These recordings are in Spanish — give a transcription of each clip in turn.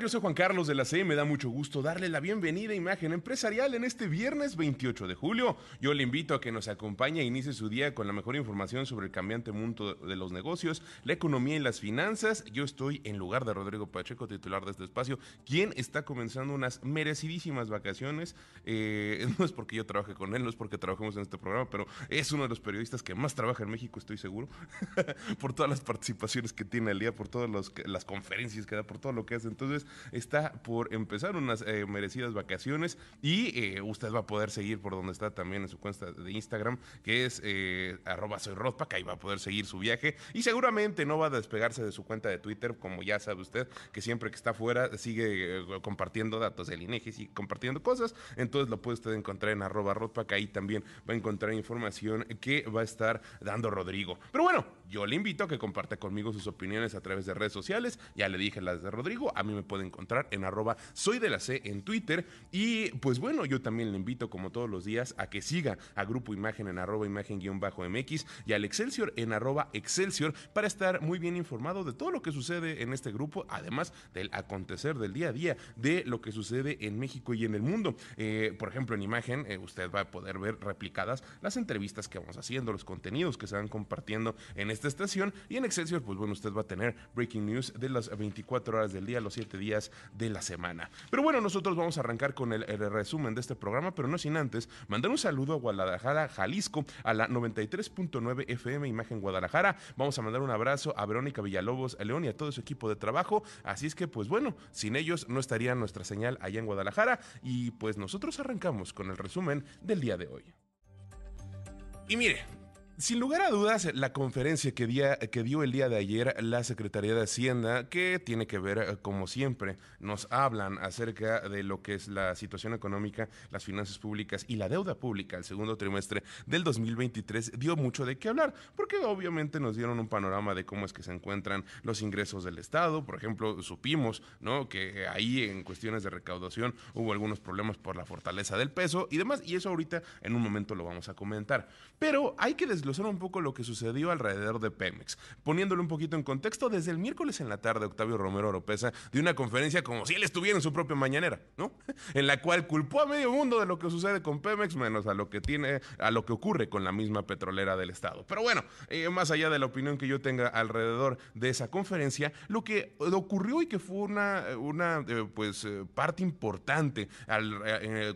Yo soy Juan Carlos de la C. Me da mucho gusto darle la bienvenida a Imagen Empresarial en este viernes 28 de julio. Yo le invito a que nos acompañe e inicie su día con la mejor información sobre el cambiante mundo de los negocios, la economía y las finanzas. Yo estoy en lugar de Rodrigo Pacheco, titular de este espacio, quien está comenzando unas merecidísimas vacaciones. Eh, no es porque yo trabaje con él, no es porque trabajemos en este programa, pero es uno de los periodistas que más trabaja en México, estoy seguro, por todas las participaciones que tiene al día, por todas las conferencias que da, por todo lo que hace entonces está por empezar unas eh, merecidas vacaciones y eh, usted va a poder seguir por donde está también en su cuenta de Instagram, que es eh, arroba ahí va a poder seguir su viaje y seguramente no va a despegarse de su cuenta de Twitter, como ya sabe usted, que siempre que está fuera sigue compartiendo datos del INEGI, sigue compartiendo cosas, entonces lo puede usted encontrar en arroba que ahí también va a encontrar información que va a estar dando Rodrigo. Pero bueno, yo le invito a que comparte conmigo sus opiniones a través de redes sociales, ya le dije las de Rodrigo, a mí me puede encontrar en arroba soy de la C en Twitter. Y pues bueno, yo también le invito como todos los días a que siga a Grupo Imagen en arroba imagen-mx y al Excelsior en arroba Excelsior para estar muy bien informado de todo lo que sucede en este grupo, además del acontecer del día a día, de lo que sucede en México y en el mundo. Eh, por ejemplo, en Imagen eh, usted va a poder ver replicadas las entrevistas que vamos haciendo, los contenidos que se van compartiendo en esta estación y en Excelsior, pues bueno, usted va a tener breaking news de las 24 horas del día, los 7 días de la semana. Pero bueno, nosotros vamos a arrancar con el, resumen de este programa, pero no sin antes mandar un saludo a Guadalajara, Jalisco, a la 93.9 FM Imagen Guadalajara. Vamos a mandar un abrazo a Verónica Villalobos, a León y a todo su equipo de trabajo. Así es que, pues bueno, sin ellos no estaría nuestra señal allá en Guadalajara. Y pues nosotros arrancamos con el resumen del día de hoy. Y mire, sin lugar a dudas, la conferencia que, que, dio el día de ayer la Secretaría de Hacienda, que tiene que ver, eh, como siempre, nos hablan acerca de lo que es la situación económica, las finanzas públicas y la deuda pública el segundo trimestre del 2023, dio mucho de qué hablar, porque obviamente nos dieron un panorama de cómo es que se encuentran los ingresos del Estado. Por ejemplo, supimos ¿no? que ahí en cuestiones de recaudación hubo algunos problemas por la fortaleza del peso y demás, y eso ahorita en un momento lo vamos a comentar. Pero hay que desglosar un poco lo que sucedió alrededor de Pemex. Poniéndolo un poquito en contexto, desde el miércoles en la tarde, Octavio Romero Oropesa dio una conferencia como si él estuviera en su propia mañanera, ¿no? En la cual culpó a medio mundo de lo que sucede con Pemex, menos a lo que tiene, a lo que ocurre con la misma petrolera del Estado. Pero bueno, eh, más allá de la opinión que yo tenga alrededor de esa conferencia, lo que ocurrió y que fue una, una eh, pues, eh, parte importante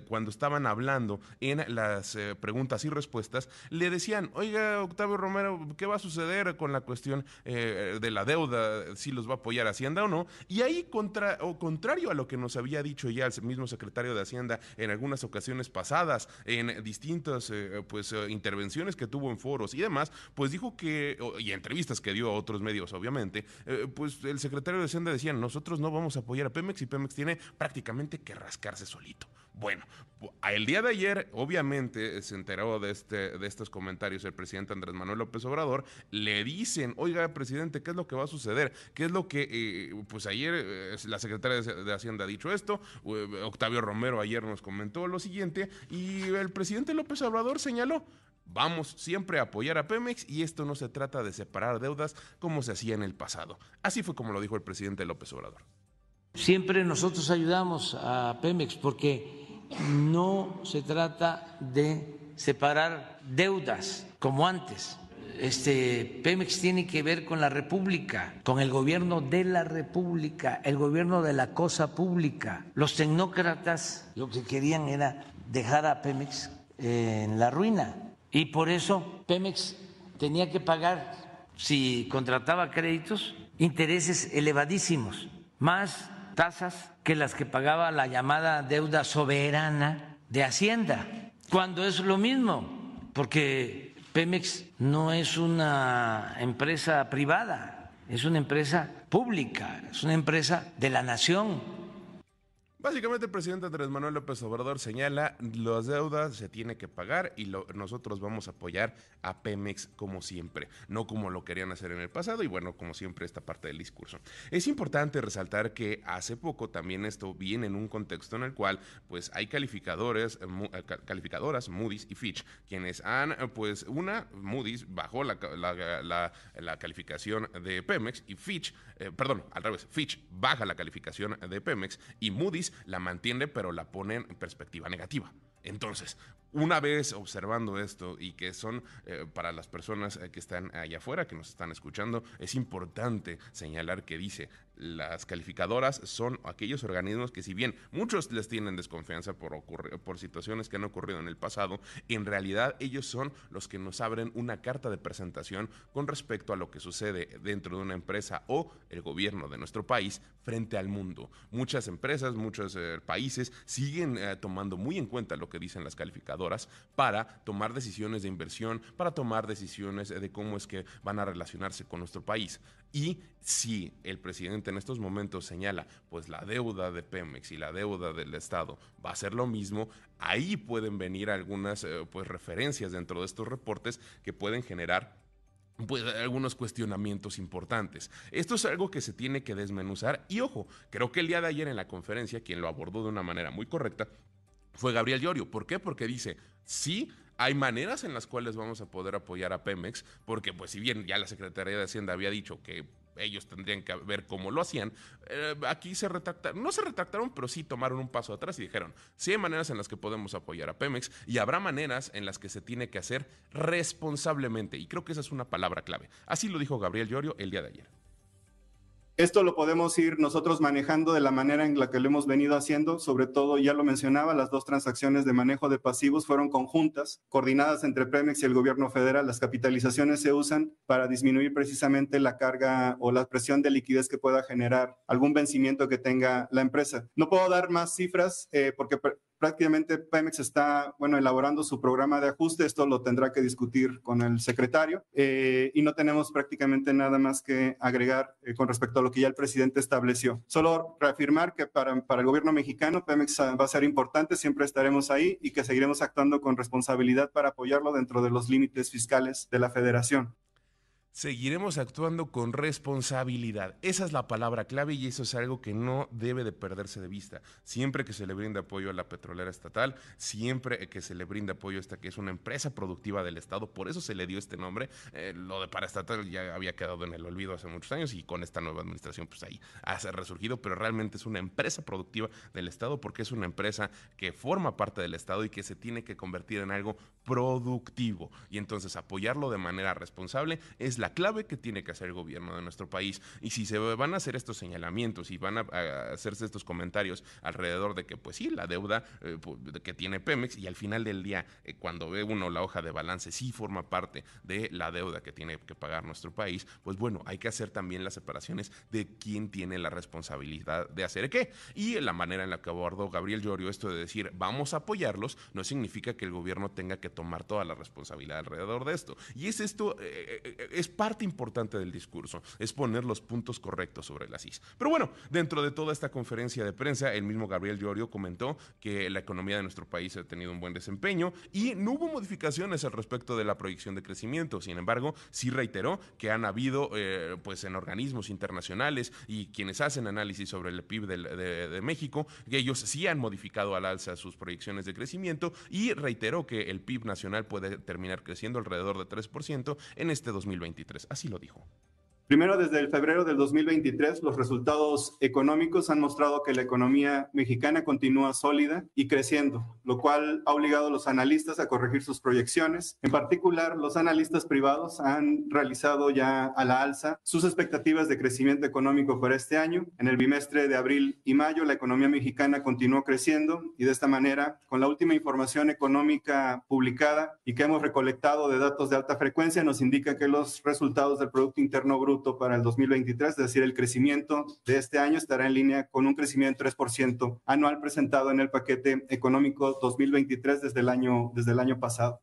cuando estaban hablando en las preguntas y respuestas, le decían, oiga, Octavio Romero, ¿qué va a suceder con la cuestión eh, de la deuda? Si los va a apoyar Hacienda o no. Y ahí, contra, o contrario a lo que nos había dicho ya el mismo secretario de Hacienda en algunas ocasiones pasadas, en distintas eh, pues, eh, intervenciones que tuvo en foros y demás, pues dijo que, y entrevistas que dio a otros medios, obviamente, pues el secretario de Hacienda decía, nosotros no vamos a apoyar a Pemex y Pemex tiene prácticamente que rascarse solito. Bueno, el día de ayer, obviamente, se enteró de, este, de estos comentarios el presidente Andrés Manuel López Obrador. Le dicen, oiga, presidente, ¿qué es lo que va a suceder? ¿Qué es lo que, eh, pues ayer eh, la secretaria de Hacienda ha dicho esto, eh, Octavio Romero ayer nos comentó lo siguiente, y el presidente López Obrador señaló, Vamos siempre a apoyar a Pemex y esto no se trata de separar deudas como se hacía en el pasado. Así fue como lo dijo el presidente López Obrador. Siempre nosotros ayudamos a Pemex porque no se trata de separar deudas como antes. Este Pemex tiene que ver con la República, con el gobierno de la República, el gobierno de la cosa pública. Los tecnócratas lo que querían era dejar a Pemex en la ruina y por eso Pemex tenía que pagar si contrataba créditos intereses elevadísimos, más tasas que las que pagaba la llamada deuda soberana de Hacienda, cuando es lo mismo, porque Pemex no es una empresa privada, es una empresa pública, es una empresa de la nación Básicamente el presidente Andrés Manuel López Obrador señala, las deudas se tiene que pagar y nosotros vamos a apoyar a Pemex como siempre, no como lo querían hacer en el pasado y bueno, como siempre esta parte del discurso. Es importante resaltar que hace poco también esto viene en un contexto en el cual pues hay calificadores, eh, eh, calificadoras, Moody's y Fitch, quienes han eh, pues una, Moody's bajó la, la, calificación de Pemex y Fitch, perdón, al revés, Fitch baja la calificación de Pemex y Moody's la mantiene, pero la pone en perspectiva negativa. Entonces, una vez observando esto y que son eh, para las personas eh, que están allá afuera, que nos están escuchando, es importante señalar que dice, las calificadoras son aquellos organismos que si bien muchos les tienen desconfianza por, por situaciones que han ocurrido en el pasado, en realidad ellos son los que nos abren una carta de presentación con respecto a lo que sucede dentro de una empresa o el gobierno de nuestro país frente al mundo. Muchas empresas, muchos eh, países siguen tomando muy en cuenta lo que dicen las calificadoras para tomar decisiones de inversión, para tomar decisiones de cómo es que van a relacionarse con nuestro país. Y si el presidente en estos momentos señala, pues la deuda de Pemex y la deuda del Estado va a ser lo mismo, ahí pueden venir algunas eh, pues referencias dentro de estos reportes que pueden generar pues algunos cuestionamientos importantes. Esto es algo que se tiene que desmenuzar y ojo, creo que el día de ayer en la conferencia quien lo abordó de una manera muy correcta fue Gabriel Llorio. ¿Por qué? Porque dice, sí, hay maneras en las cuales vamos a poder apoyar a Pemex, porque pues si bien ya la Secretaría de Hacienda había dicho que ellos tendrían que ver cómo lo hacían, eh, aquí se retractaron, no se retractaron, pero sí tomaron un paso atrás y dijeron, sí hay maneras en las que podemos apoyar a Pemex y habrá maneras en las que se tiene que hacer responsablemente. Y creo que esa es una palabra clave. Así lo dijo Gabriel Llorio el día de ayer. Esto lo podemos ir nosotros manejando de la manera en la que lo hemos venido haciendo, sobre todo, ya lo mencionaba, las dos transacciones de manejo de pasivos fueron conjuntas, coordinadas entre Pemex y el gobierno federal. Las capitalizaciones se usan para disminuir precisamente la carga o la presión de liquidez que pueda generar algún vencimiento que tenga la empresa. No puedo dar más cifras eh, porque prácticamente Pemex está, bueno, elaborando su programa de ajuste. Esto lo tendrá que discutir con el secretario eh, y no tenemos prácticamente nada más que agregar eh, con respecto a lo que ya el presidente estableció. Solo reafirmar que para, para el gobierno mexicano Pemex va a ser importante, siempre estaremos ahí y que seguiremos actuando con responsabilidad para apoyarlo dentro de los límites fiscales de la federación seguiremos actuando con responsabilidad. Esa es la palabra clave y eso es algo que no debe de perderse de vista. Siempre que se le brinda apoyo a la petrolera estatal, siempre que se le brinda apoyo a esta que es una empresa productiva del Estado, por eso se le dio este nombre. Eh, lo de paraestatal ya había quedado en el olvido hace muchos años y con esta nueva administración pues ahí ha resurgido, pero realmente es una empresa productiva del Estado porque es una empresa que forma parte del Estado y que se tiene que convertir en algo productivo. Y entonces apoyarlo de manera responsable es la clave que tiene que hacer el gobierno de nuestro país. Y si se van a hacer estos señalamientos y van a, hacerse estos comentarios alrededor de que, pues sí, la deuda eh, que tiene Pemex y al final del día, eh, cuando ve uno la hoja de balance, sí forma parte de la deuda que tiene que pagar nuestro país, pues bueno, hay que hacer también las separaciones de quién tiene la responsabilidad de hacer qué. Y la manera en la que abordó Gabriel Llorio esto de decir, vamos a apoyarlos, no significa que el gobierno tenga que tomar toda la responsabilidad alrededor de esto. Y es esto, eh, es parte importante del discurso, es poner los puntos correctos sobre las is. Pero bueno, dentro de toda esta conferencia de prensa, el mismo Gabriel Llorio comentó que la economía de nuestro país ha tenido un buen desempeño y no hubo modificaciones al respecto de la proyección de crecimiento. Sin embargo, sí reiteró que han habido, eh, pues en organismos internacionales y quienes hacen análisis sobre el PIB de, México, que ellos sí han modificado al alza sus proyecciones de crecimiento y reiteró que el PIB nacional puede terminar creciendo alrededor de 3% en este 2023. Así lo dijo. Primero, desde el febrero del 2023, los resultados económicos han mostrado que la economía mexicana continúa sólida y creciendo, lo cual ha obligado a los analistas a corregir sus proyecciones. En particular, los analistas privados han realizado ya a la alza sus expectativas de crecimiento económico para este año. En el bimestre de abril y mayo, la economía mexicana continuó creciendo y de esta manera, con la última información económica publicada y que hemos recolectado de datos de alta frecuencia, nos indica que los resultados del Producto Interno Bruto para el 2023, es decir, el crecimiento de este año estará en línea con un crecimiento de 3% anual presentado en el paquete económico 2023 desde el año, desde el año pasado.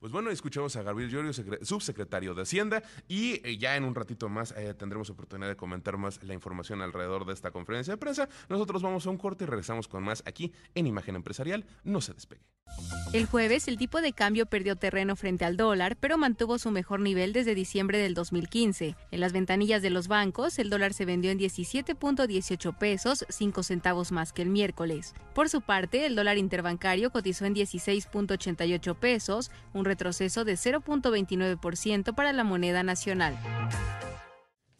Pues bueno, escuchamos a Gabriel Llorio, subsecretario de Hacienda, y eh, ya en un ratito más eh, tendremos oportunidad de comentar más la información alrededor de esta conferencia de prensa. Nosotros vamos a un corte y regresamos con más aquí en Imagen Empresarial. No se despegue. El jueves, el tipo de cambio perdió terreno frente al dólar, pero mantuvo su mejor nivel desde diciembre del 2015. En las ventanillas de los bancos, el dólar se vendió en 17.18 pesos, 5 centavos más que el miércoles. Por su parte, el dólar interbancario cotizó en 16.88 pesos, un retroceso de 0.29% para la moneda nacional.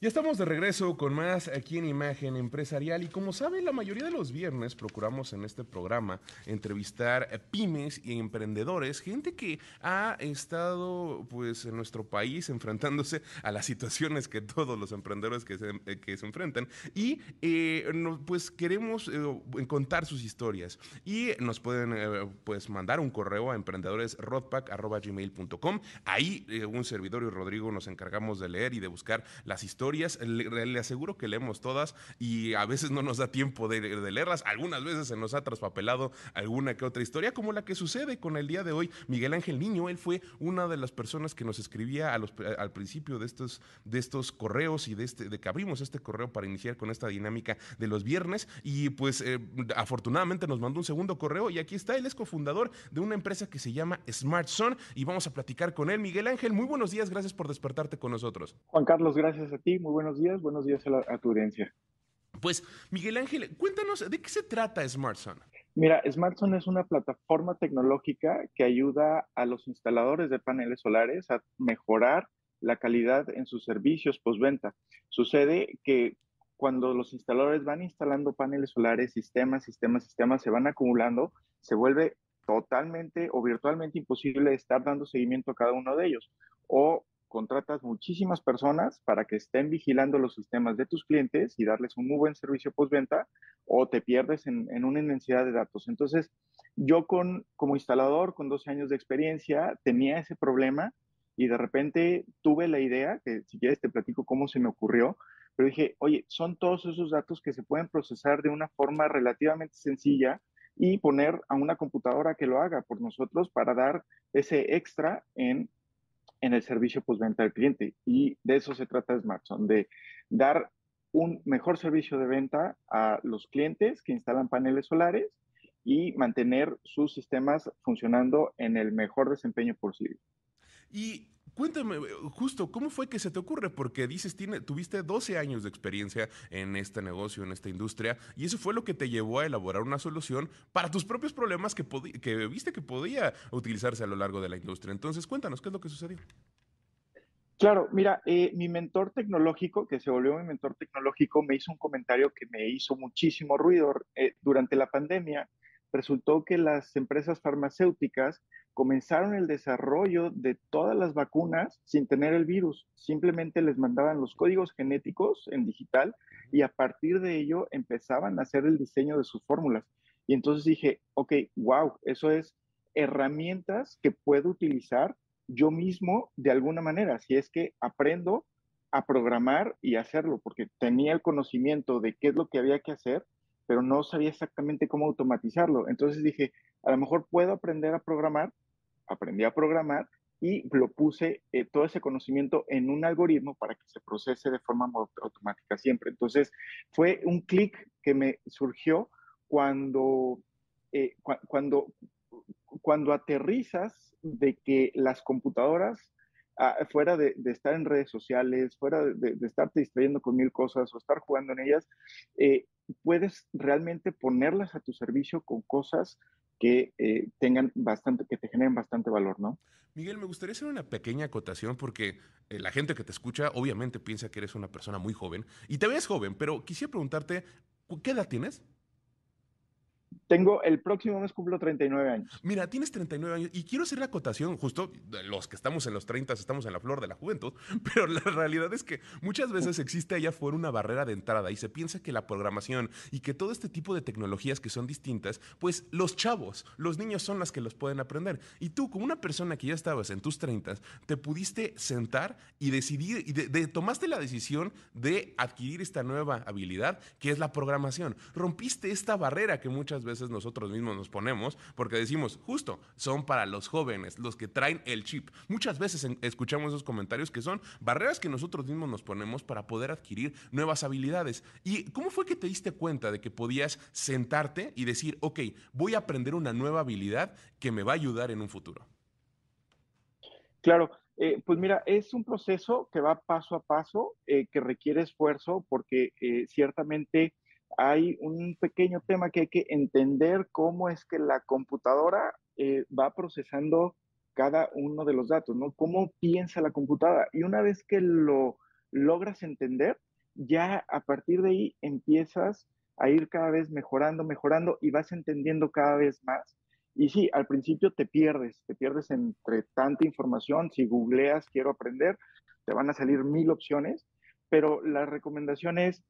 Ya estamos de regreso con más aquí en Imagen Empresarial y como saben, la mayoría de los viernes procuramos en este programa entrevistar pymes y emprendedores, gente que ha estado pues en nuestro país enfrentándose a las situaciones que todos los emprendedores que se, eh, que se enfrentan y eh, pues queremos eh, contar sus historias. Y nos pueden pues mandar un correo a emprendedoresrodpack.gmail.com ahí un servidor y Rodrigo nos encargamos de leer y de buscar las historias le, aseguro que leemos todas y a veces no nos da tiempo de, leerlas. Algunas veces se nos ha traspapelado alguna que otra historia, como la que sucede con el día de hoy. Miguel Ángel Niño, él fue una de las personas que nos escribía al principio de estos, de estos correos y de, este, de que abrimos este correo para iniciar con esta dinámica de los viernes. Y pues eh, afortunadamente nos mandó un segundo correo y aquí está, él es cofundador de una empresa que se llama Smart y vamos a platicar con él. Miguel Ángel, muy buenos días, gracias por despertarte con nosotros. Juan Carlos, gracias a ti muy buenos días, buenos días a, tu audiencia. Pues, Miguel Ángel, cuéntanos, ¿de qué se trata SmartZone? Mira, SmartZone es una plataforma tecnológica que ayuda a los instaladores de paneles solares a mejorar la calidad en sus servicios postventa. Sucede que cuando los instaladores van instalando paneles solares, sistemas, sistemas, sistemas, se van acumulando, se vuelve totalmente o virtualmente imposible estar dando seguimiento a cada uno de ellos. O contratas muchísimas personas para que estén vigilando los sistemas de tus clientes y darles un muy buen servicio postventa o te pierdes en, una inmensidad de datos. Entonces, yo con, como instalador con 12 años de experiencia tenía ese problema y de repente tuve la idea, que si quieres te platico cómo se me ocurrió, pero dije, oye, son todos esos datos que se pueden procesar de una forma relativamente sencilla y poner a una computadora que lo haga por nosotros para dar ese extra en en el servicio postventa del cliente. Y de eso se trata Smartson, de dar un mejor servicio de venta a los clientes que instalan paneles solares y mantener sus sistemas funcionando en el mejor desempeño posible. Y Cuéntame, justo, ¿cómo fue que se te ocurre? Porque dices, tuviste 12 años de experiencia en este negocio, en esta industria, y eso fue lo que te llevó a elaborar una solución para tus propios problemas que, que viste que podía utilizarse a lo largo de la industria. Entonces, cuéntanos, ¿qué es lo que sucedió? Claro, mira, eh, mi mentor tecnológico, que se volvió mi mentor tecnológico, me hizo un comentario que me hizo muchísimo ruido. Eh, durante la pandemia, resultó que las empresas farmacéuticas comenzaron el desarrollo de todas las vacunas sin tener el virus. Simplemente les mandaban los códigos genéticos en digital y a partir de ello empezaban a hacer el diseño de sus fórmulas. Y entonces dije, ok, wow, eso es herramientas que puedo utilizar yo mismo de alguna manera, si es que aprendo a programar y hacerlo, porque tenía el conocimiento de qué es lo que había que hacer, pero no sabía exactamente cómo automatizarlo. Entonces dije, a lo mejor puedo aprender a programar, aprendí a programar y lo puse eh, todo ese conocimiento en un algoritmo para que se procese de forma automática siempre. Entonces fue un clic que me surgió cuando, eh, cuando, cuando aterrizas de que las computadoras ah, fuera de, estar en redes sociales, fuera de, de, estarte distrayendo con mil cosas o estar jugando en ellas, eh, puedes realmente ponerlas a tu servicio con cosas que eh, tengan bastante, que te generen bastante valor, ¿no? Miguel, me gustaría hacer una pequeña acotación porque eh, la gente que te escucha obviamente piensa que eres una persona muy joven y te ves joven, pero quisiera preguntarte, ¿qué edad tienes? Tengo, el próximo mes cumplo 39 años. Mira, tienes 39 años y quiero hacer la acotación, justo los que estamos en los 30 estamos en la flor de la juventud, pero la realidad es que muchas veces existe allá afuera una barrera de entrada y se piensa que la programación y que todo este tipo de tecnologías que son distintas, pues los chavos, los niños son las que los pueden aprender. Y tú, como una persona que ya estabas en tus 30, te pudiste sentar y decidir, y de, tomaste la decisión de adquirir esta nueva habilidad que es la programación. Rompiste esta barrera que muchas veces veces nosotros mismos nos ponemos porque decimos, justo, son para los jóvenes, los que traen el chip. Muchas veces escuchamos esos comentarios que son barreras que nosotros mismos nos ponemos para poder adquirir nuevas habilidades. ¿Y cómo fue que te diste cuenta de que podías sentarte y decir, ok, voy a aprender una nueva habilidad que me va a ayudar en un futuro? Claro, eh, pues mira, es un proceso que va paso a paso, eh, que requiere esfuerzo, porque eh, ciertamente hay un pequeño tema que hay que entender cómo es que la computadora va procesando cada uno de los datos, ¿no? Cómo piensa la computadora. Y una vez que lo logras entender, ya a partir de ahí empiezas a ir cada vez mejorando, mejorando y vas entendiendo cada vez más y sí, al principio te pierdes, te pierdes entre tanta información. Si googleas quiero aprender, te van a salir mil opciones, pero la recomendación es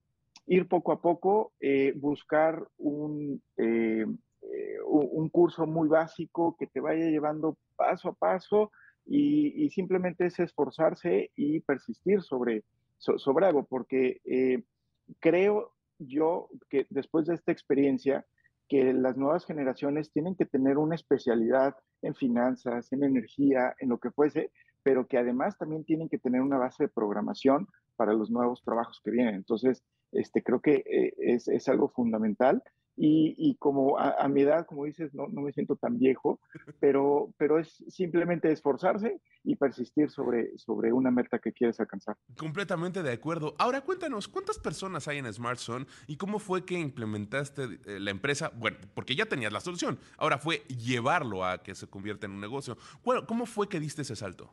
ir poco a poco, eh, buscar un, eh, eh, un curso muy básico que te vaya llevando paso a paso y, simplemente es esforzarse y persistir sobre, sobre algo, porque creo yo que después de esta experiencia, que las nuevas generaciones tienen que tener una especialidad en finanzas, en energía, en lo que fuese, pero que además también tienen que tener una base de programación para los nuevos trabajos que vienen. Entonces, este, creo que eh, es, es algo fundamental y, como a, mi edad, como dices, no, no, me siento tan viejo, pero, pero es simplemente esforzarse y persistir sobre, sobre una meta que quieres alcanzar. Completamente de acuerdo. Ahora cuéntanos, ¿cuántas personas hay en SmartZone y cómo fue que implementaste eh, la empresa? Bueno, porque ya tenías la solución, ahora fue llevarlo a que se convierta en un negocio. ¿Cómo fue que diste ese salto?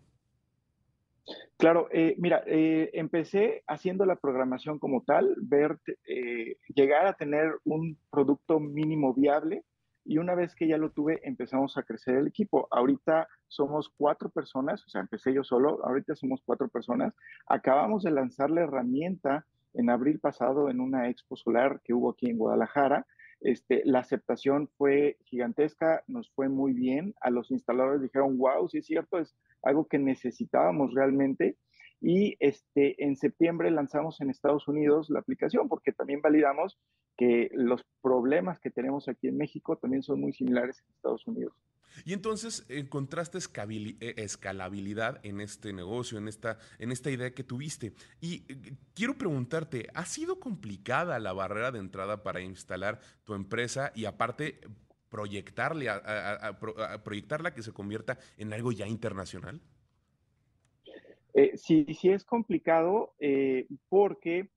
Claro, eh, mira, eh, empecé haciendo la programación como tal, ver, eh, llegar a tener un producto mínimo viable y una vez que ya lo tuve, empezamos a crecer el equipo. Ahorita somos cuatro personas, o sea, empecé yo solo, ahorita somos cuatro personas. Acabamos de lanzar la herramienta en abril pasado en una expo solar que hubo aquí en Guadalajara. Este, la aceptación fue gigantesca, nos fue muy bien. A los instaladores dijeron, wow, sí es cierto, es algo que necesitábamos realmente. Y este, en septiembre lanzamos en Estados Unidos la aplicación porque también validamos que los problemas que tenemos aquí en México también son muy similares en Estados Unidos. Y entonces encontraste eh, escalabilidad en este negocio, en esta, en esta idea que tuviste. Y eh, quiero preguntarte, ¿ha sido complicada la barrera de entrada para instalar tu empresa y aparte proyectarle proyectarla que se convierta en algo ya internacional? Eh, sí, sí es complicado porque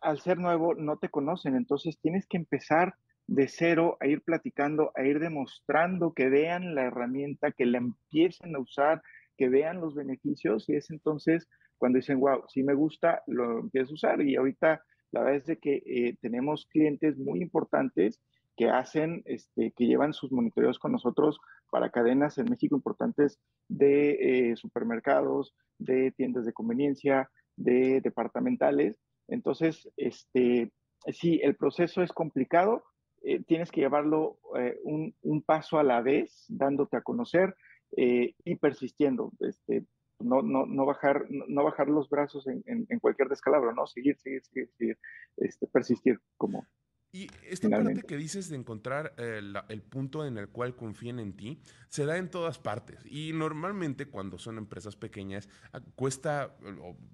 al ser nuevo no te conocen, entonces tienes que empezar de cero a ir platicando, a ir demostrando que vean la herramienta, que la empiecen a usar, que vean los beneficios y es entonces cuando dicen, wow, si me gusta, lo empiezo a usar y ahorita la verdad es que eh, tenemos clientes muy importantes que hacen, este, que llevan sus monitoreos con nosotros para cadenas en México importantes de eh, supermercados, de tiendas de conveniencia, de departamentales. Entonces, este, sí, el proceso es complicado, eh, tienes que llevarlo eh, un, paso a la vez, dándote a conocer eh, y persistiendo. Este, no, no, no, bajar, no bajar los brazos en, en, cualquier descalabro, ¿no? Seguir, seguir, seguir, seguir este, persistir como, y esta parte que dices de encontrar eh, el punto en el cual confíen en ti, se da en todas partes. Y normalmente cuando son empresas pequeñas, ah, cuesta,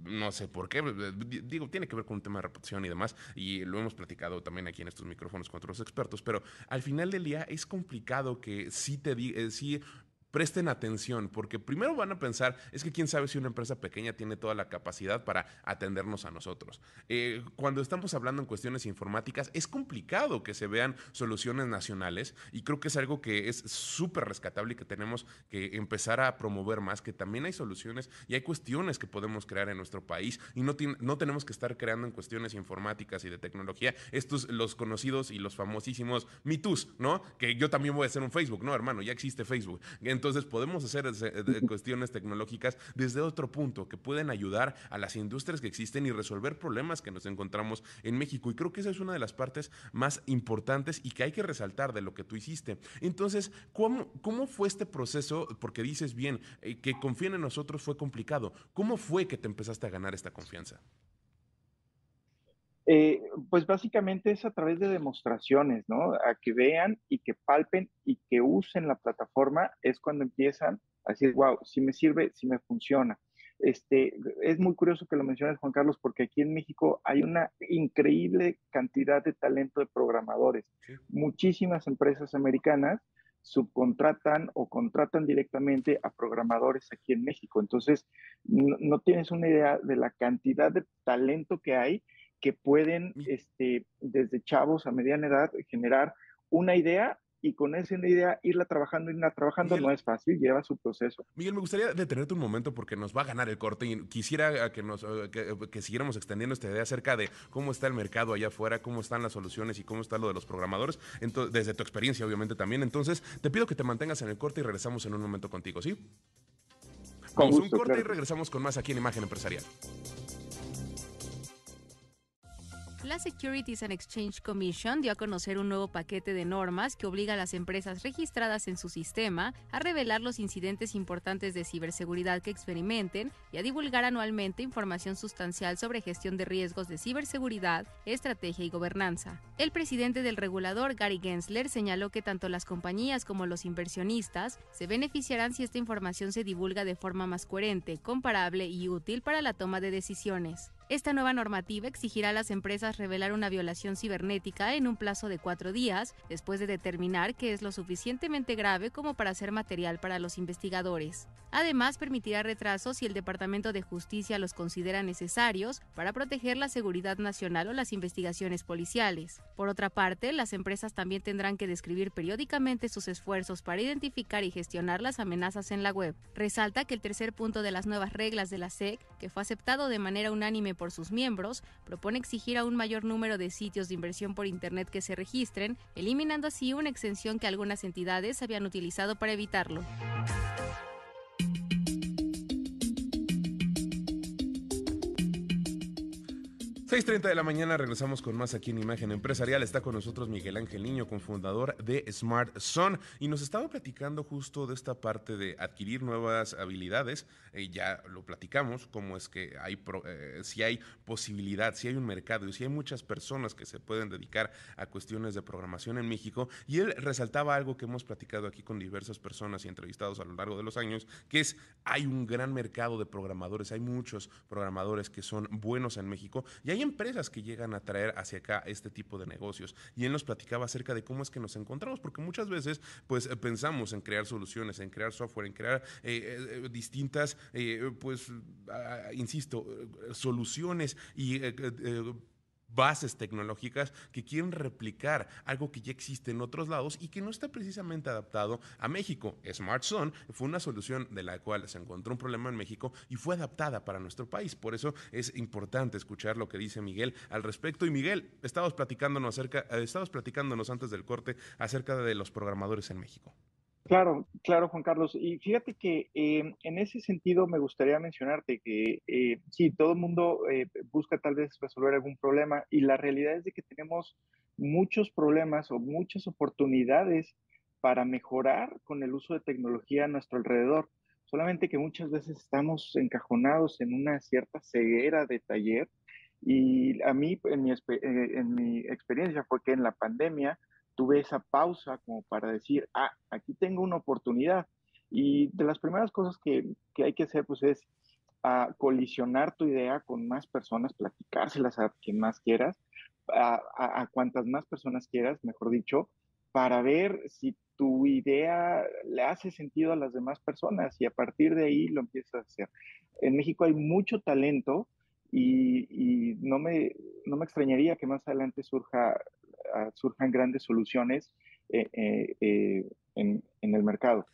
no sé por qué, eh, digo, tiene que ver con un tema de reputación y demás, y lo hemos platicado también aquí en estos micrófonos con otros expertos, pero al final del día es complicado que sí te diga, eh, sí presten atención, porque primero van a pensar, es que quién sabe si una empresa pequeña tiene toda la capacidad para atendernos a nosotros. Eh, cuando estamos hablando en cuestiones informáticas, es complicado que se vean soluciones nacionales y creo que es algo que es súper rescatable y que tenemos que empezar a promover más, que también hay soluciones y hay cuestiones que podemos crear en nuestro país y no, no tenemos que estar creando en cuestiones informáticas y de tecnología estos, los conocidos y los famosísimos mitos, ¿no? Que yo también voy a hacer un Facebook, ¿no, hermano? Ya existe Facebook. Entonces podemos hacer cuestiones tecnológicas desde otro punto que pueden ayudar a las industrias que existen y resolver problemas que nos encontramos en México. Y creo que esa es una de las partes más importantes y que hay que resaltar de lo que tú hiciste. Entonces, ¿cómo, cómo fue este proceso? Porque dices bien, eh, que confíen en nosotros fue complicado. ¿Cómo fue que te empezaste a ganar esta confianza? Eh, pues básicamente es a través de demostraciones, ¿no? A que vean y que palpen y que usen la plataforma es cuando empiezan a decir, wow, si me sirve, si me funciona. Este, es muy curioso que lo menciones, Juan Carlos, porque aquí en México hay una increíble cantidad de talento de programadores. Muchísimas empresas americanas subcontratan o contratan directamente a programadores aquí en México. Entonces, no, tienes una idea de la cantidad de talento que hay que pueden, este, desde chavos a mediana edad, generar una idea y con esa idea irla trabajando, irla trabajando no es fácil, lleva su proceso. Miguel, me gustaría detenerte un momento porque nos va a ganar el corte y quisiera que, nos, que, siguiéramos extendiendo esta idea acerca de cómo está el mercado allá afuera, cómo están las soluciones y cómo está lo de los programadores, entonces, desde tu experiencia obviamente también. Entonces, te pido que te mantengas en el corte y regresamos en un momento contigo, ¿sí? Vamos un corte y regresamos con más aquí en Imagen Empresarial. La Securities and Exchange Commission dio a conocer un nuevo paquete de normas que obliga a las empresas registradas en su sistema a revelar los incidentes importantes de ciberseguridad que experimenten y a divulgar anualmente información sustancial sobre gestión de riesgos de ciberseguridad, estrategia y gobernanza. El presidente del regulador, Gary Gensler, señaló que tanto las compañías como los inversionistas se beneficiarán si esta información se divulga de forma más coherente, comparable y útil para la toma de decisiones. Esta nueva normativa exigirá a las empresas revelar una violación cibernética en un plazo de cuatro días, después de determinar que es lo suficientemente grave como para ser material para los investigadores. Además, permitirá retrasos si el Departamento de Justicia los considera necesarios para proteger la seguridad nacional o las investigaciones policiales. Por otra parte, las empresas también tendrán que describir periódicamente sus esfuerzos para identificar y gestionar las amenazas en la web. Resalta que el tercer punto de las nuevas reglas de la SEC, que fue aceptado de manera unánime por sus miembros, propone exigir a un mayor número de sitios de inversión por Internet que se registren, eliminando así una exención que algunas entidades habían utilizado para evitarlo. 6.30 de la mañana regresamos con más aquí en Imagen Empresarial. Está con nosotros Miguel Ángel Niño, cofundador de Smart Zone, y nos estaba platicando justo de esta parte de adquirir nuevas habilidades. Eh, ya lo platicamos, cómo es que hay, eh, si hay posibilidad, si hay un mercado y si hay muchas personas que se pueden dedicar a cuestiones de programación en México. Y él resaltaba algo que hemos platicado aquí con diversas personas y entrevistados a lo largo de los años, que es hay un gran mercado de programadores, hay muchos programadores que son buenos en México y hay empresas que llegan a traer hacia acá este tipo de negocios. Y él nos platicaba acerca de cómo es que nos encontramos, porque muchas veces pues eh, pensamos en crear soluciones, en crear software, en crear eh, eh, distintas, pues, ah, insisto, soluciones y bases tecnológicas que quieren replicar algo que ya existe en otros lados y que no está precisamente adaptado a México. Smart Zone fue una solución de la cual se encontró un problema en México y fue adaptada para nuestro país. Por eso es importante escuchar lo que dice Miguel al respecto. Y Miguel, estabas platicándonos acerca, eh, estabas platicándonos antes del corte acerca de los programadores en México. Claro, claro, Juan Carlos. Y fíjate que eh, en ese sentido me gustaría mencionarte que eh, sí, todo el mundo eh, busca tal vez resolver algún problema y la realidad es de que tenemos muchos problemas o muchas oportunidades para mejorar con el uso de tecnología a nuestro alrededor. Solamente que muchas veces estamos encajonados en una cierta ceguera de taller y a mí, en mi, en mi experiencia, fue que en la pandemia, tuve esa pausa como para decir, ah, aquí tengo una oportunidad. Y de las primeras cosas que, que hay que hacer, pues es ah, colisionar tu idea con más personas, platicárselas a quien más quieras, a, a, cuantas más personas quieras, mejor dicho, para ver si tu idea le hace sentido a las demás personas y a partir de ahí lo empiezas a hacer. En México hay mucho talento y, y no, me, no me extrañaría que más adelante surja surjan grandes soluciones eh, eh, eh, en, el mercado.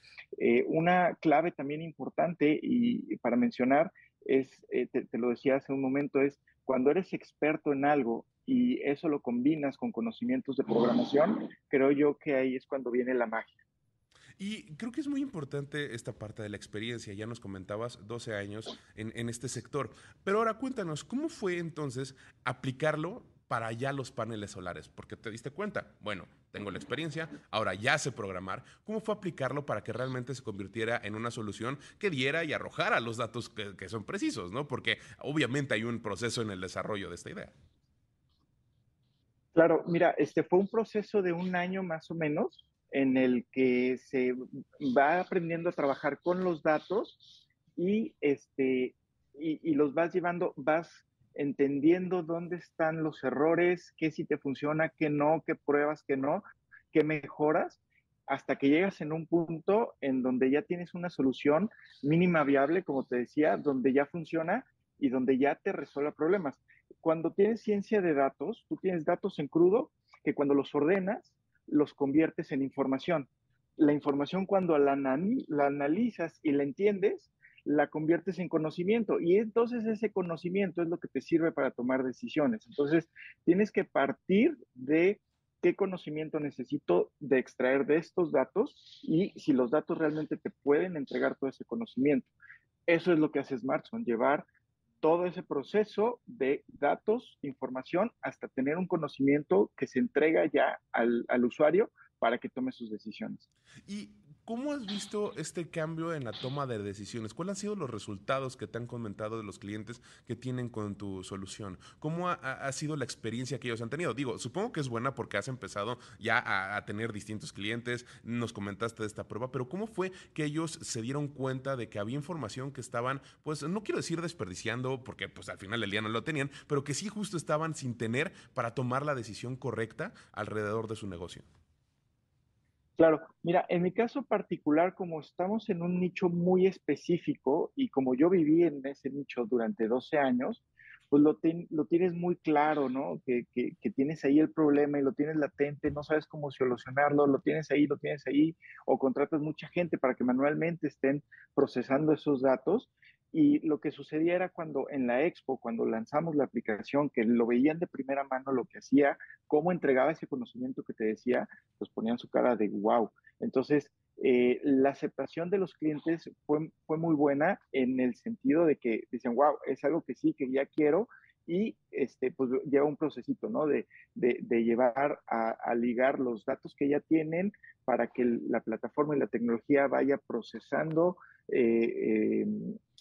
una clave también importante y para mencionar es, te, lo decía hace un momento, es cuando eres experto en algo y eso lo combinas con conocimientos de programación, creo yo que ahí es cuando viene la magia. Y creo que es muy importante esta parte de la experiencia. Ya nos comentabas 12 años en, en, este sector. Pero ahora cuéntanos, ¿cómo fue entonces aplicarlo para ya los paneles solares? Porque te diste cuenta, bueno, tengo la experiencia, ahora ya sé programar. ¿Cómo fue aplicarlo para que realmente se convirtiera en una solución que diera y arrojara los datos que, son precisos, ¿no? Porque obviamente hay un proceso en el desarrollo de esta idea. Claro, mira, este fue un proceso de un año más o menos en el que se va aprendiendo a trabajar con los datos y, este, y, los vas llevando, vas entendiendo dónde están los errores, qué sí te funciona, qué no, qué pruebas, qué no, qué mejoras, hasta que llegas en un punto en donde ya tienes una solución mínima viable, como te decía, donde ya funciona y donde ya te resuelve problemas cuando tienes ciencia de datos, tú tienes datos en crudo que cuando los ordenas, los conviertes en información. La información cuando la, la analizas y la entiendes, la conviertes en conocimiento y entonces ese conocimiento es lo que te sirve para tomar decisiones. Entonces, tienes que partir de qué conocimiento necesito de extraer de estos datos y si los datos realmente te pueden entregar todo ese conocimiento. Eso es lo que hace Smartphone, llevar todo ese proceso de datos, información, hasta tener un conocimiento que se entrega ya al, al usuario para que tome sus decisiones. Y ¿Cómo has visto este cambio en la toma de decisiones? ¿Cuáles han sido los resultados que te han comentado de los clientes que tienen con tu solución? ¿Cómo ha, sido la experiencia que ellos han tenido? Digo, supongo que es buena porque has empezado ya a, tener distintos clientes, nos comentaste de esta prueba, pero ¿cómo fue que ellos se dieron cuenta de que había información que estaban, pues no quiero decir desperdiciando, porque pues al final del día no lo tenían, pero que sí justo estaban sin tener para tomar la decisión correcta alrededor de su negocio? Claro, mira, en mi caso particular, como estamos en un nicho muy específico y como yo viví en ese nicho durante 12 años, pues lo, lo tienes muy claro, ¿no? Que, que, tienes ahí el problema y lo tienes latente, no sabes cómo solucionarlo, lo tienes ahí, lo tienes ahí, o contratas mucha gente para que manualmente estén procesando esos datos y lo que sucedía era cuando en la expo, cuando lanzamos la aplicación, que lo veían de primera mano lo que hacía, cómo entregaba ese conocimiento que te decía, pues ponían su cara de wow. Entonces, eh, la aceptación de los clientes fue, fue muy buena en el sentido de que dicen, wow, es algo que sí, que ya quiero, y este, pues lleva un procesito, ¿no? De, de, de llevar a, a, ligar los datos que ya tienen para que la plataforma y la tecnología vaya procesando eh, eh,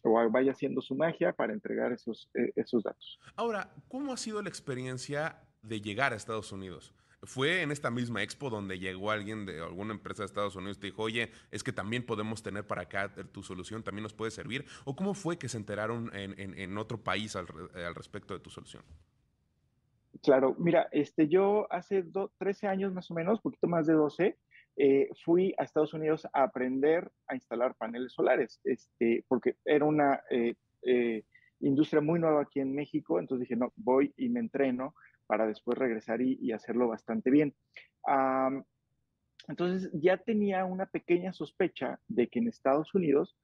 o vaya haciendo su magia para entregar esos, eh, esos datos. Ahora, ¿cómo ha sido la experiencia de llegar a Estados Unidos? ¿Fue en esta misma expo donde llegó alguien de alguna empresa de Estados Unidos y te dijo, oye, es que también podemos tener para acá tu solución, también nos puede servir? ¿O cómo fue que se enteraron en, en, otro país al, al, respecto de tu solución? Claro, mira, este, yo hace 13 años más o menos, poquito más de 12, eh, fui a Estados Unidos a aprender a instalar paneles solares, este, porque era una eh, eh, industria muy nueva aquí en México, entonces dije, no, voy y me entreno para después regresar y, hacerlo bastante bien. entonces ya tenía una pequeña sospecha de que en Estados Unidos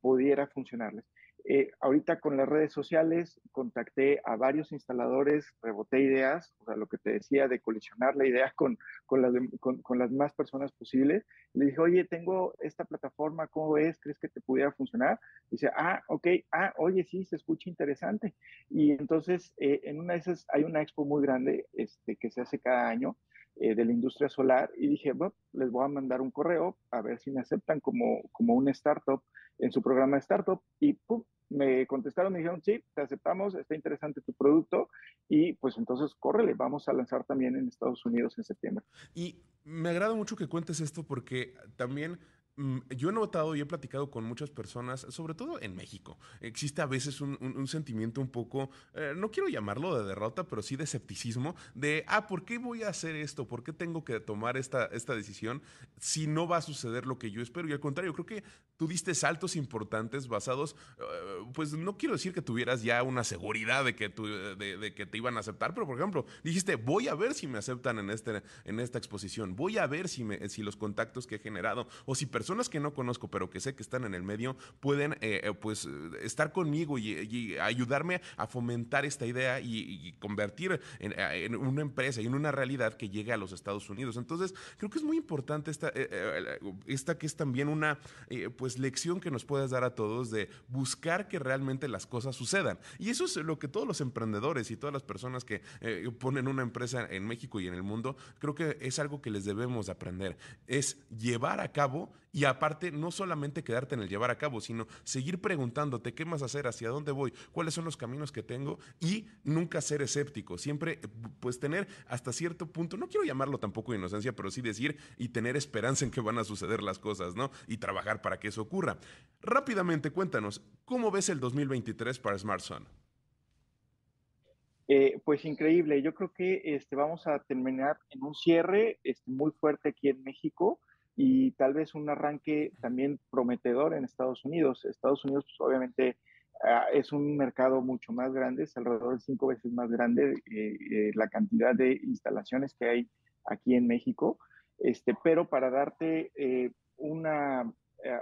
pudiera funcionarles. Eh, ahorita con las redes sociales contacté a varios instaladores, reboté ideas, o sea, lo que te decía de colisionar la idea con, con, las, con, las más personas posibles. Le dije, oye, tengo esta plataforma, ¿cómo ves? ¿Crees que te pudiera funcionar? Dice, ah, ok, ah, oye, sí, se escucha interesante. Y entonces, eh, en una de esas hay una expo muy grande este, que se hace cada año. Eh, de la industria solar y dije, bueno, les voy a mandar un correo a ver si me aceptan como, como una startup en su programa de startup y ¡pum! Me contestaron, me dijeron, sí, te aceptamos, está interesante tu producto y pues entonces córrele, vamos a lanzar también en Estados Unidos en septiembre. Y me agrada mucho que cuentes esto porque también yo he notado y he platicado con muchas personas, sobre todo en México, existe a veces un, sentimiento un poco, eh, no quiero llamarlo de derrota, pero sí de escepticismo, de, ah, ¿por qué voy a hacer esto? ¿Por qué tengo que tomar esta, esta decisión si no va a suceder lo que yo espero? Y al contrario, creo que tú diste saltos importantes basados, eh, pues no quiero decir que tuvieras ya una seguridad de que, de, que te iban a aceptar, pero por ejemplo, dijiste, voy a ver si me aceptan en, este, en esta exposición, voy a ver si, me, si los contactos que he generado o si personas personas que no conozco, pero que sé que están en el medio, pueden eh, eh, pues estar conmigo y, ayudarme a fomentar esta idea y, convertir en, una empresa y en una realidad que llegue a los Estados Unidos. Entonces, creo que es muy importante esta, eh, esta que es también una pues lección que nos puedes dar a todos de buscar que realmente las cosas sucedan. Y eso es lo que todos los emprendedores y todas las personas que ponen una empresa en México y en el mundo, creo que es algo que les debemos aprender, es llevar a cabo Y aparte, no solamente quedarte en el llevar a cabo, sino seguir preguntándote qué más hacer, hacia dónde voy, cuáles son los caminos que tengo y nunca ser escéptico. Siempre, pues, tener hasta cierto punto, no quiero llamarlo tampoco inocencia, pero sí decir y tener esperanza en que van a suceder las cosas, ¿no? Y trabajar para que eso ocurra. Rápidamente, cuéntanos, ¿cómo ves el 2023 para Smart eh, pues increíble, yo creo que este, vamos a terminar en un cierre este, muy fuerte aquí en México y tal vez un arranque también prometedor en Estados Unidos. Estados Unidos, pues, obviamente, ah, es un mercado mucho más grande, es alrededor de cinco veces más grande eh, eh, la cantidad de instalaciones que hay aquí en México. Este, pero para darte una,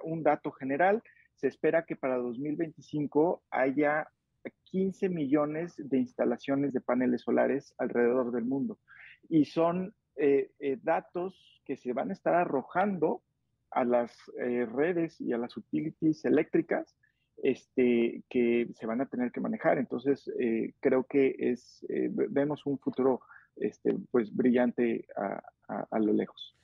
un dato general, se espera que para 2025 haya 15 millones de instalaciones de paneles solares alrededor del mundo. Y son eh, eh, datos que se van a estar arrojando a las eh, redes y a las utilities eléctricas este, que se van a tener que manejar. Entonces, creo que es, vemos un futuro este, pues, brillante a lo lejos.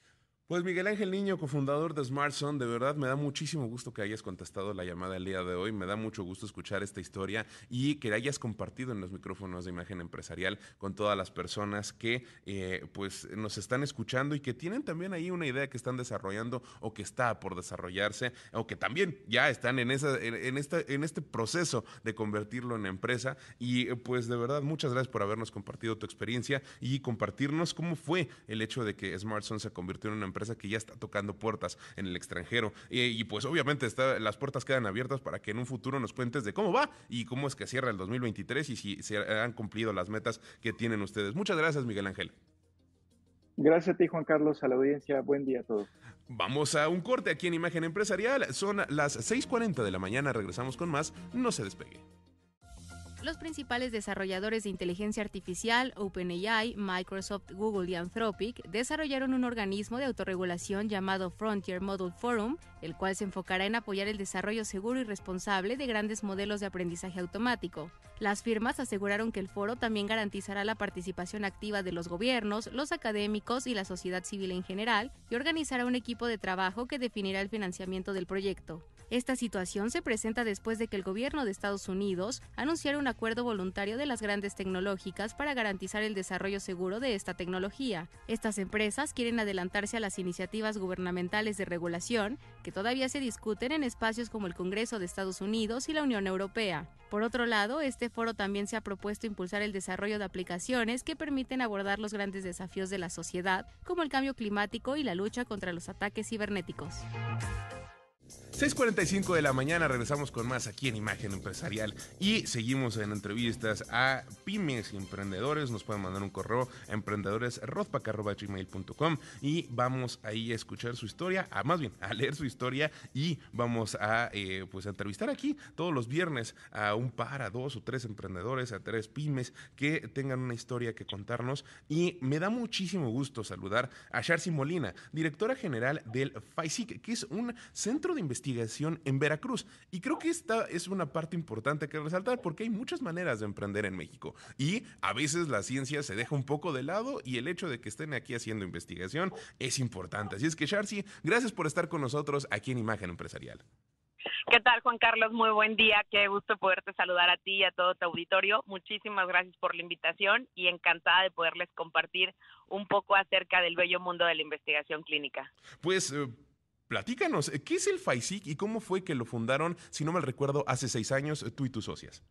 Pues Miguel Ángel Niño, cofundador de SmartZone, de verdad me da muchísimo gusto que hayas contestado la llamada el día de hoy, me da mucho gusto escuchar esta historia y que hayas compartido en los micrófonos de imagen empresarial con todas las personas que eh, pues nos están escuchando y que tienen también ahí una idea que están desarrollando o que está por desarrollarse o que también ya están en, esa, en, esta, en este proceso de convertirlo en empresa. Y pues de verdad muchas gracias por habernos compartido tu experiencia y compartirnos cómo fue el hecho de que SmartZone se convirtió en una empresa que ya está tocando puertas en el extranjero. Y, pues obviamente está, las puertas quedan abiertas para que en un futuro nos cuentes de cómo va y cómo es que cierra el 2023 y si se han cumplido las metas que tienen ustedes. Muchas gracias, Miguel Ángel. Gracias a ti, Juan Carlos, a la audiencia. Buen día a todos. Vamos a un corte aquí en Imagen Empresarial. Son las 6:40 de la mañana. Regresamos con más. No se despegue. Los principales desarrolladores de inteligencia artificial, OpenAI, Microsoft, Google y Anthropic, desarrollaron un organismo de autorregulación llamado Frontier Model Forum, el cual se enfocará en apoyar el desarrollo seguro y responsable de grandes modelos de aprendizaje automático. Las firmas aseguraron que el foro también garantizará la participación activa de los gobiernos, los académicos y la sociedad civil en general, y organizará un equipo de trabajo que definirá el financiamiento del proyecto. Esta situación se presenta después de que el gobierno de Estados Unidos anunciara un acuerdo voluntario de las grandes tecnológicas para garantizar el desarrollo seguro de esta tecnología. Estas empresas quieren adelantarse a las iniciativas gubernamentales de regulación que todavía se discuten en espacios como el Congreso de Estados Unidos y la Unión Europea. Por otro lado, este foro también se ha propuesto impulsar el desarrollo de aplicaciones que permiten abordar los grandes desafíos de la sociedad, como el cambio climático y la lucha contra los ataques cibernéticos. 6.45 de la mañana regresamos con más aquí en Imagen Empresarial y seguimos en entrevistas a pymes y emprendedores. Nos pueden mandar un correo a emprendedores.rodpac.gmail.com y vamos ahí a escuchar su historia, a, más bien a leer su historia y vamos a eh, pues entrevistar aquí todos los viernes a un par, a dos o tres emprendedores, a tres pymes que tengan una historia que contarnos y me da muchísimo gusto saludar a Sharcy Molina, directora general del FISIC, que es un centro de investigación investigación en Veracruz. Y creo que esta es una parte importante que resaltar porque hay muchas maneras de emprender en México y a veces la ciencia se deja un poco de lado y el hecho de que estén aquí haciendo investigación es importante. Así es que, Sharcy, gracias por estar con nosotros aquí en Imagen Empresarial. ¿Qué tal, Juan Carlos? Muy buen día. Qué gusto poderte saludar a ti y a todo tu auditorio. Muchísimas gracias por la invitación y encantada de poderles compartir un poco acerca del bello mundo de la investigación clínica. Pues eh, Platícanos, ¿qué es el FAISIC y cómo fue que lo fundaron, si no me recuerdo, hace seis años tú y tus socias?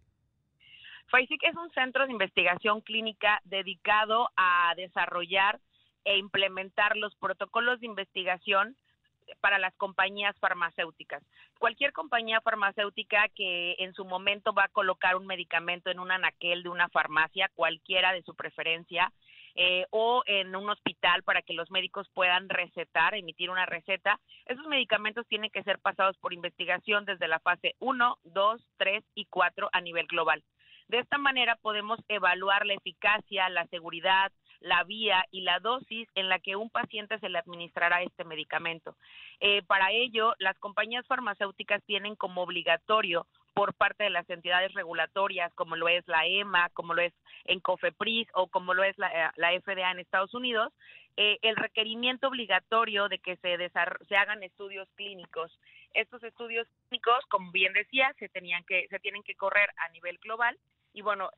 FAISIC es un centro de investigación clínica dedicado a desarrollar e implementar los protocolos de investigación para las compañías farmacéuticas. Cualquier compañía farmacéutica que en su momento va a colocar un medicamento en un anaquel de una farmacia, cualquiera de su preferencia, eh, o en un hospital para que los médicos puedan recetar, emitir una receta. Esos medicamentos tienen que ser pasados por investigación desde la fase 1, 2, 3 y 4 a nivel global. De esta manera podemos evaluar la eficacia, la seguridad, la vía y la dosis en la que un paciente se le administrará este medicamento. Eh, para ello, las compañías farmacéuticas tienen como obligatorio por parte de las entidades regulatorias, como lo es la EMA, como lo es en COFEPRIS o como lo es la, FDA en Estados Unidos, eh, el requerimiento obligatorio de que se, se hagan estudios clínicos. Estos estudios clínicos, como bien decía, se, tenían que, se tienen que correr a nivel global y bueno,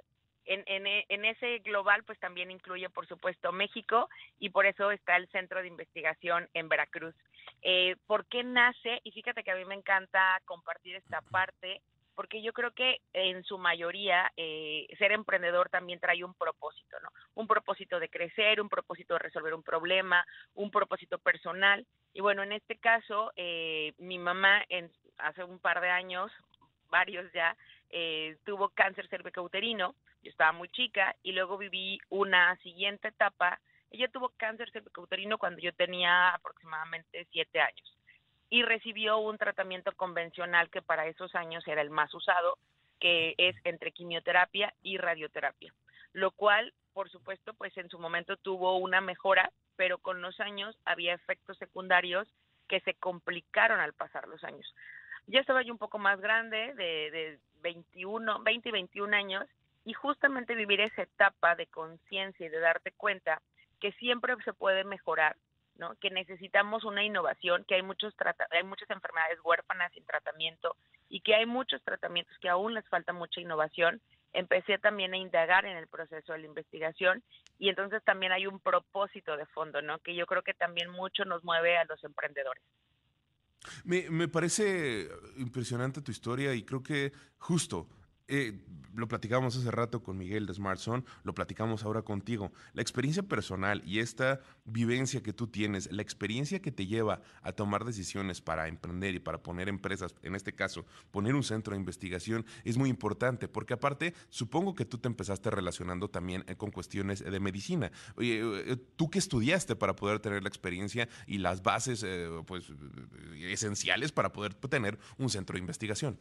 en, en, ese global pues también incluye por supuesto México y por eso está el centro de investigación en Veracruz. Eh, ¿Por qué nace? Y fíjate que a mí me encanta compartir esta parte porque yo creo que en su mayoría eh, ser emprendedor también trae un propósito, ¿no? Un propósito de crecer, un propósito de resolver un problema, un propósito personal. Y bueno, en este caso, eh, mi mamá en, hace un par de años, varios ya, eh, tuvo cáncer cervicouterino, yo estaba muy chica y luego viví una siguiente etapa. Ella tuvo cáncer cervicouterino cuando yo tenía aproximadamente siete años y recibió un tratamiento convencional que para esos años era el más usado, que es entre quimioterapia y radioterapia, lo cual, por supuesto, pues en su momento tuvo una mejora, pero con los años había efectos secundarios que se complicaron al pasar los años. Ya estaba yo un poco más grande, de, de 21, 20 y 21 años, y justamente vivir esa etapa de conciencia y de darte cuenta que siempre se puede mejorar, que necesitamos una innovación, que hay muchos hay muchas enfermedades huérfanas sin tratamiento y que hay muchos tratamientos que aún les falta mucha innovación. Empecé también a indagar en el proceso de la investigación y entonces también hay un propósito de fondo, ¿no? Que yo creo que también mucho nos mueve a los emprendedores. Me, me parece impresionante tu historia y creo que justo eh, lo platicamos hace rato con Miguel de Smartphone, lo platicamos ahora contigo. La experiencia personal y esta vivencia que tú tienes, la experiencia que te lleva a tomar decisiones para emprender y para poner empresas, en este caso, poner un centro de investigación, es muy importante, porque aparte, supongo que tú te empezaste relacionando también eh, con cuestiones de medicina. Oye, eh, ¿tú qué estudiaste para poder tener la experiencia y las bases pues, esenciales para poder tener un centro de investigación?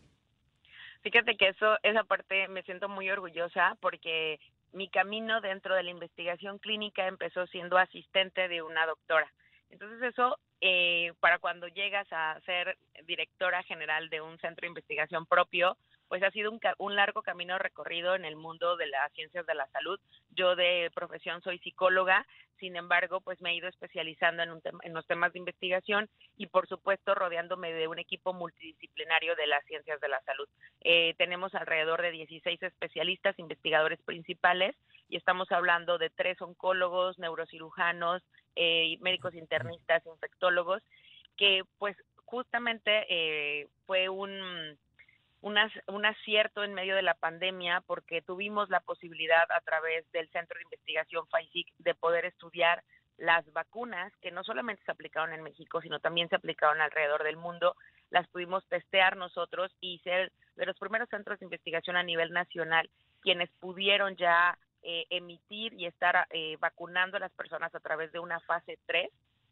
Fíjate que eso, esa parte me siento muy orgullosa porque mi camino dentro de la investigación clínica empezó siendo asistente de una doctora. Entonces eso, eh, para cuando llegas a ser directora general de un centro de investigación propio, pues ha sido un, un, largo camino recorrido en el mundo de las ciencias de la salud. Yo de profesión soy psicóloga, sin embargo, pues me he ido especializando en, un en los temas de investigación y por supuesto rodeándome de un equipo multidisciplinario de las ciencias de la salud. Eh, tenemos alrededor de 16 especialistas, investigadores principales y estamos hablando de tres oncólogos, neurocirujanos, eh, médicos internistas, infectólogos, que pues justamente eh, fue un un acierto en medio de la pandemia porque tuvimos la posibilidad a través del Centro de Investigación FAICIC de poder estudiar las vacunas que no solamente se aplicaron en México, sino también se aplicaron alrededor del mundo. Las pudimos testear nosotros y ser de los primeros centros de investigación a nivel nacional quienes pudieron ya eh, emitir y estar eh, vacunando a las personas a través de una fase 3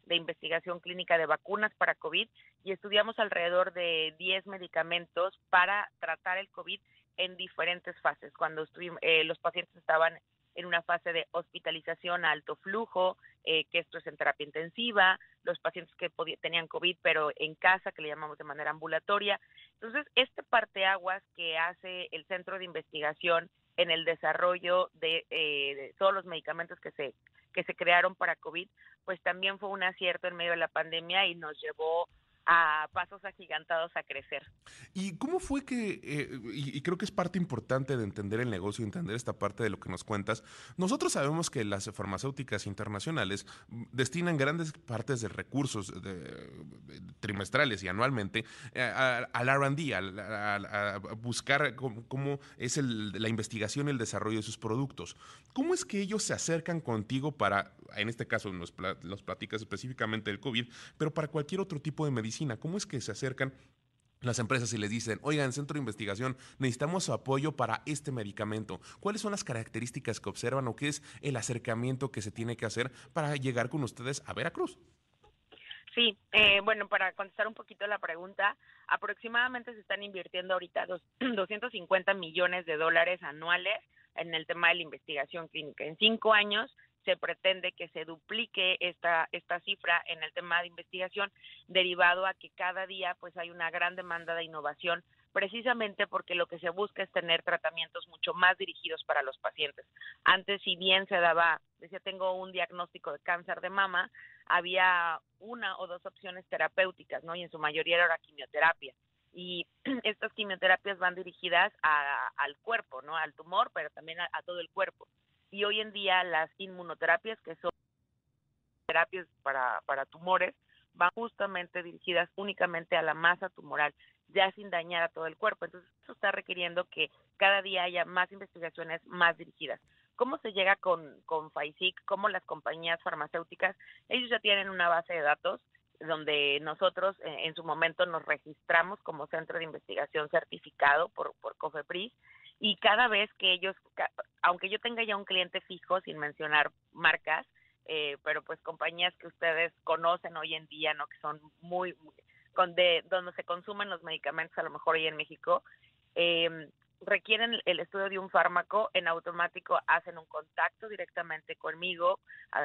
de investigación clínica de vacunas para COVID y estudiamos alrededor de 10 medicamentos para tratar el COVID en diferentes fases. Cuando eh, los pacientes estaban en una fase de hospitalización a alto flujo, eh, que esto es en terapia intensiva, los pacientes que tenían COVID pero en casa, que le llamamos de manera ambulatoria. Entonces, este parteaguas que hace el centro de investigación en el desarrollo de, eh, de todos los medicamentos que se que se crearon para COVID, pues también fue un acierto en medio de la pandemia y nos llevó a pasos agigantados a crecer. ¿Y cómo fue que, eh, y, creo que es parte importante de entender el negocio, entender esta parte de lo que nos cuentas, nosotros sabemos que las farmacéuticas internacionales destinan grandes partes de recursos trimestrales y anualmente eh, al RD, a, buscar cómo, es la investigación y el desarrollo de sus productos. ¿Cómo es que ellos se acercan contigo para, en este caso nos, nos platicas específicamente del COVID, pero para cualquier otro tipo de medicina? ¿Cómo es que se acercan las empresas y les dicen, oigan, centro de investigación, necesitamos su apoyo para este medicamento. ¿Cuáles son las características que observan o qué es el acercamiento que se tiene que hacer para llegar con ustedes a Veracruz? Sí, eh, bueno, para contestar un poquito la pregunta, aproximadamente se están invirtiendo ahorita dos, 250 millones de dólares anuales en el tema de la investigación clínica. En cinco años se pretende que se duplique esta, esta cifra en el tema de investigación, derivado a que cada día pues hay una gran demanda de innovación precisamente porque lo que se busca es tener tratamientos mucho más dirigidos para los pacientes. Antes, si bien se daba, decía, tengo un diagnóstico de cáncer de mama, había una o dos opciones terapéuticas, ¿no? Y en su mayoría era la quimioterapia. Y estas quimioterapias van dirigidas al cuerpo, ¿no? Al tumor, pero también a todo el cuerpo. Y hoy en día las inmunoterapias, que son terapias para, para tumores, van justamente dirigidas únicamente a la masa tumoral, ya sin dañar a todo el cuerpo. Entonces, eso está requiriendo que cada día haya más investigaciones más dirigidas. ¿Cómo se llega con, con FAISIC? ¿Cómo las compañías farmacéuticas? Ellos ya tienen una base de datos donde nosotros eh, en su momento nos registramos como centro de investigación certificado por, por COFEPRIS y cada vez que ellos, aunque yo tenga ya un cliente fijo, sin mencionar marcas, eh, pero pues compañías que ustedes conocen hoy en día, ¿no? Que son muy, de, donde se consumen los medicamentos, a lo mejor hoy en México, eh, requieren el estudio de un fármaco, en automático hacen un contacto directamente conmigo,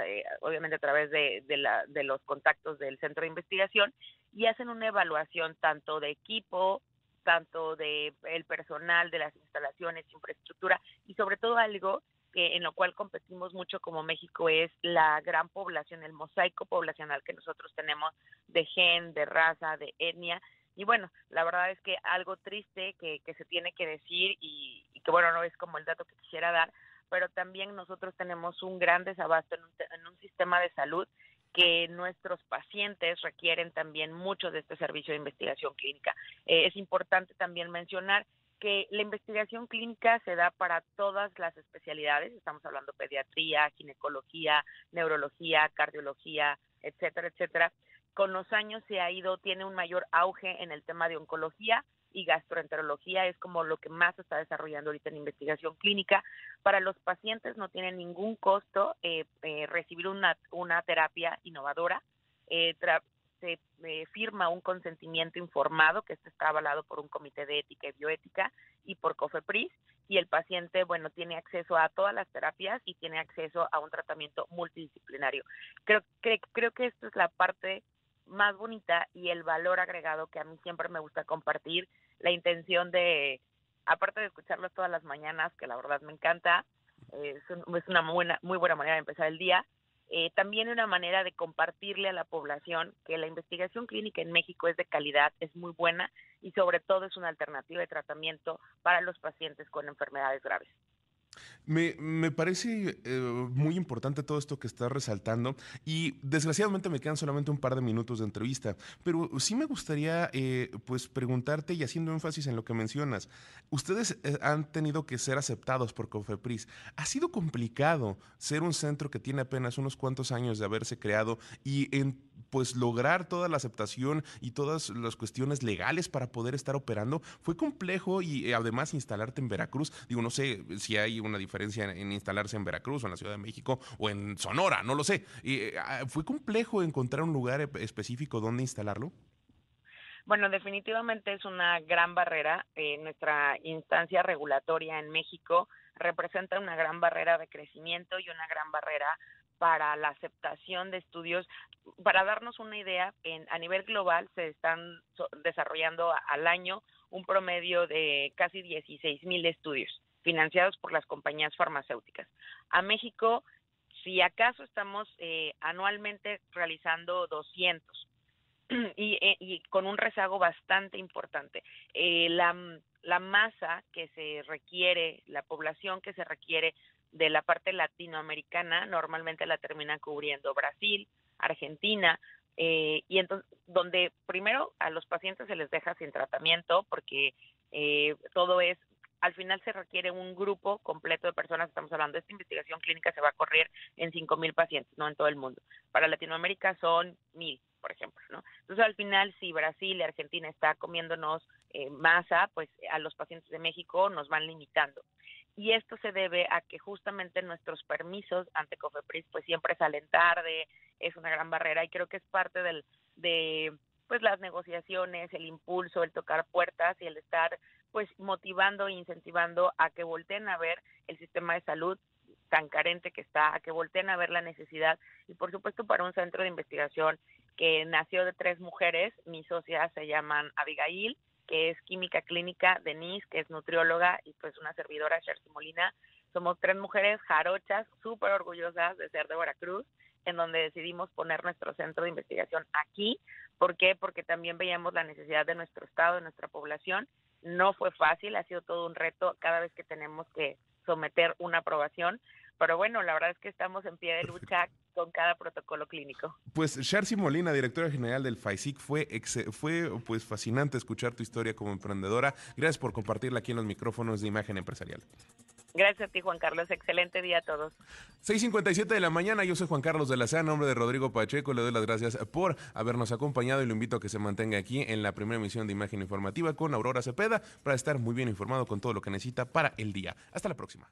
eh, obviamente a través de, de, la, de los contactos del centro de investigación, y hacen una evaluación tanto de equipo, tanto de el personal, de las instalaciones, infraestructura, y sobre todo algo que en lo cual competimos mucho como México es la gran población, el mosaico poblacional que nosotros tenemos de gen, de raza, de etnia, y bueno, la verdad es que algo triste que, que se tiene que decir y, que bueno, no es como el dato que quisiera dar, pero también nosotros tenemos un gran desabasto en un, en un sistema de salud que nuestros pacientes requieren también mucho de este servicio de investigación clínica. Eh, es importante también mencionar que la investigación clínica se da para todas las especialidades, estamos hablando pediatría, ginecología, neurología, cardiología, etcétera, etcétera, con los años se ha ido, tiene un mayor auge en el tema de oncología y gastroenterología, es como lo que más se está desarrollando ahorita en investigación clínica. Para los pacientes no tiene ningún costo eh, eh, recibir una, una terapia innovadora. Eh, se firma un consentimiento informado que este está avalado por un comité de ética y bioética y por COFEPRIS y el paciente, bueno, tiene acceso a todas las terapias y tiene acceso a un tratamiento multidisciplinario. Creo, que creo que esto es la parte más bonita y el valor agregado que a mí siempre me gusta compartir, la intención de, aparte de escucharlos todas las mañanas, que la verdad me encanta, eh, es, una buena, muy buena manera de empezar el día, eh, también una manera de compartirle a la población que la investigación clínica en México es de calidad, es muy buena y sobre todo es una alternativa de tratamiento para los pacientes con enfermedades graves. Me, me parece eh, muy importante todo esto que estás resaltando y desgraciadamente me quedan solamente un par de minutos de entrevista, pero sí me gustaría eh, pues preguntarte y haciendo énfasis en lo que mencionas, ustedes eh, han tenido que ser aceptados por Cofepris. ¿Ha sido complicado ser un centro que tiene apenas unos cuantos años de haberse creado y en pues lograr toda la aceptación y todas las cuestiones legales para poder estar operando? Fue complejo y además instalarte en Veracruz, digo, no sé si hay una diferencia en, instalarse en Veracruz o en la Ciudad de México o en Sonora, no lo sé. Eh, ah, ¿Fue complejo encontrar un lugar específico donde instalarlo? Bueno, definitivamente es una gran barrera. Eh, nuestra instancia regulatoria en México representa una gran barrera de crecimiento y una gran barrera para la aceptación de estudios. Para darnos una idea, en, a nivel global se están desarrollando al año un promedio de casi 16 mil estudios financiados por las compañías farmacéuticas. A México, si acaso estamos eh, anualmente realizando 200 y, eh, y, con un rezago bastante importante. Eh, la masa que se requiere, la población que se requiere de la parte latinoamericana, normalmente la termina cubriendo Brasil, Argentina, eh, y entonces donde primero a los pacientes se les deja sin tratamiento porque eh, todo es al final se requiere un grupo completo de personas, estamos hablando, esta investigación clínica se va a correr en 5.000 pacientes, no en todo el mundo. Para Latinoamérica son 1.000, por ejemplo, ¿no? Entonces, al final, si Brasil y Argentina está comiéndonos eh, masa, pues a los pacientes de México nos van limitando. Y esto se debe a que justamente nuestros permisos ante COFEPRIS pues siempre salen tarde, es una gran barrera y creo que es parte del, de pues las negociaciones, el impulso, el tocar puertas y el estar pues motivando e incentivando a que volteen a ver el sistema de salud tan carente que está, a que volteen a ver la necesidad y por supuesto para un centro de investigación que nació de tres mujeres, mis socias se llaman Abigail, que es química clínica, Denise, que es nutrióloga, y pues una servidora, Shercy Molina. Somos tres mujeres jarochas, súper orgullosas de ser de Veracruz, en donde decidimos poner nuestro centro de investigación aquí. ¿Por qué? Porque también veíamos la necesidad de nuestro estado, de nuestra población. No fue fácil, ha sido todo un reto cada vez que tenemos que someter una aprobación, pero bueno, la verdad es que estamos en pie de lucha con cada protocolo clínico. Pues Sharcy Molina, directora general del FAISIC, fue, fue pues fascinante escuchar tu historia como emprendedora. Gracias por compartirla aquí en los micrófonos de Imagen Empresarial. Gracias a ti, Juan Carlos. Excelente día a todos. 6.57 de la mañana, yo soy Juan Carlos de la SEA, nombre de Rodrigo Pacheco. Le doy las gracias por habernos acompañado y lo invito a que se mantenga aquí en la primera emisión de Imagen Informativa con Aurora Cepeda para estar muy bien informado con todo lo que necesita para el día. Hasta la próxima.